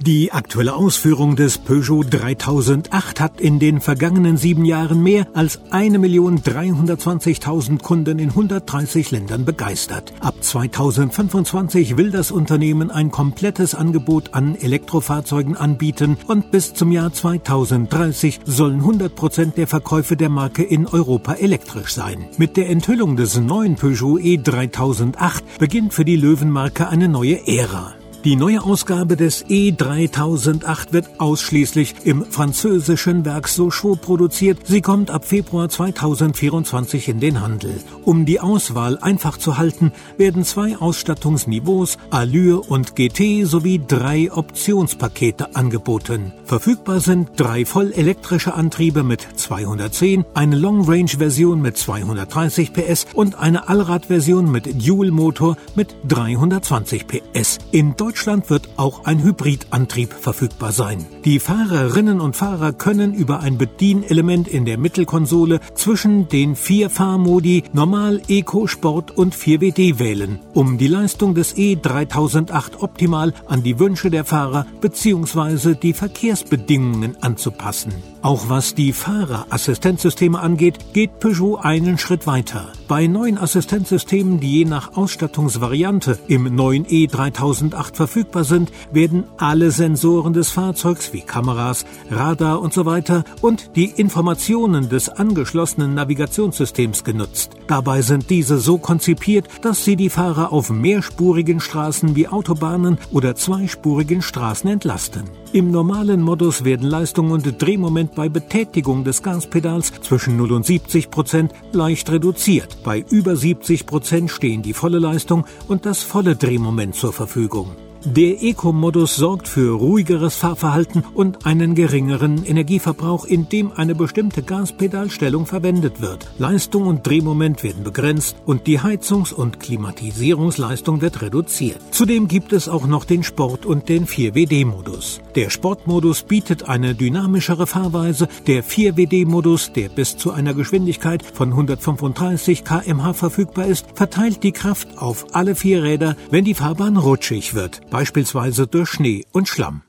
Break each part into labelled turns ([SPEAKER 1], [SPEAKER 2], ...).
[SPEAKER 1] Die aktuelle Ausführung des Peugeot 3008 hat in den vergangenen sieben Jahren mehr als 1.320.000 Kunden in 130 Ländern begeistert. Ab 2025 will das Unternehmen ein komplettes Angebot an Elektrofahrzeugen anbieten und bis zum Jahr 2030 sollen 100 Prozent der Verkäufe der Marke in Europa elektrisch sein. Mit der Enthüllung des neuen Peugeot E3008 beginnt für die Löwenmarke eine neue Ära. Die neue Ausgabe des E3008 wird ausschließlich im französischen Werk Sochaux produziert. Sie kommt ab Februar 2024 in den Handel. Um die Auswahl einfach zu halten, werden zwei Ausstattungsniveaus, Allure und GT sowie drei Optionspakete angeboten. Verfügbar sind drei vollelektrische Antriebe mit 210, eine Long-Range-Version mit 230 PS und eine Allrad-Version mit Dual-Motor mit 320 PS. In Deutschland wird auch ein Hybridantrieb verfügbar sein. Die Fahrerinnen und Fahrer können über ein Bedienelement in der Mittelkonsole zwischen den vier Fahrmodi Normal, Eco, Sport und 4WD wählen, um die Leistung des E3008 optimal an die Wünsche der Fahrer bzw. die Verkehrsbedingungen anzupassen. Auch was die Fahrerassistenzsysteme angeht, geht Peugeot einen Schritt weiter. Bei neuen Assistenzsystemen, die je nach Ausstattungsvariante im neuen E3008 verfügbar sind, werden alle Sensoren des Fahrzeugs wie Kameras, Radar usw. So und die Informationen des angeschlossenen Navigationssystems genutzt. Dabei sind diese so konzipiert, dass sie die Fahrer auf mehrspurigen Straßen wie Autobahnen oder zweispurigen Straßen entlasten. Im normalen Modus werden Leistung und Drehmoment bei Betätigung des Gaspedals zwischen 0 und 70 Prozent leicht reduziert. Bei über 70 Prozent stehen die volle Leistung und das volle Drehmoment zur Verfügung. Der Eco-Modus sorgt für ruhigeres Fahrverhalten und einen geringeren Energieverbrauch, indem eine bestimmte Gaspedalstellung verwendet wird. Leistung und Drehmoment werden begrenzt und die Heizungs- und Klimatisierungsleistung wird reduziert. Zudem gibt es auch noch den Sport- und den 4WD-Modus. Der Sportmodus bietet eine dynamischere Fahrweise. Der 4WD-Modus, der bis zu einer Geschwindigkeit von 135 kmh verfügbar ist, verteilt die Kraft auf alle vier Räder, wenn die Fahrbahn rutschig wird beispielsweise durch Schnee und Schlamm.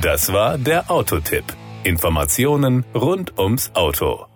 [SPEAKER 2] Das war der Autotipp. Informationen rund ums Auto.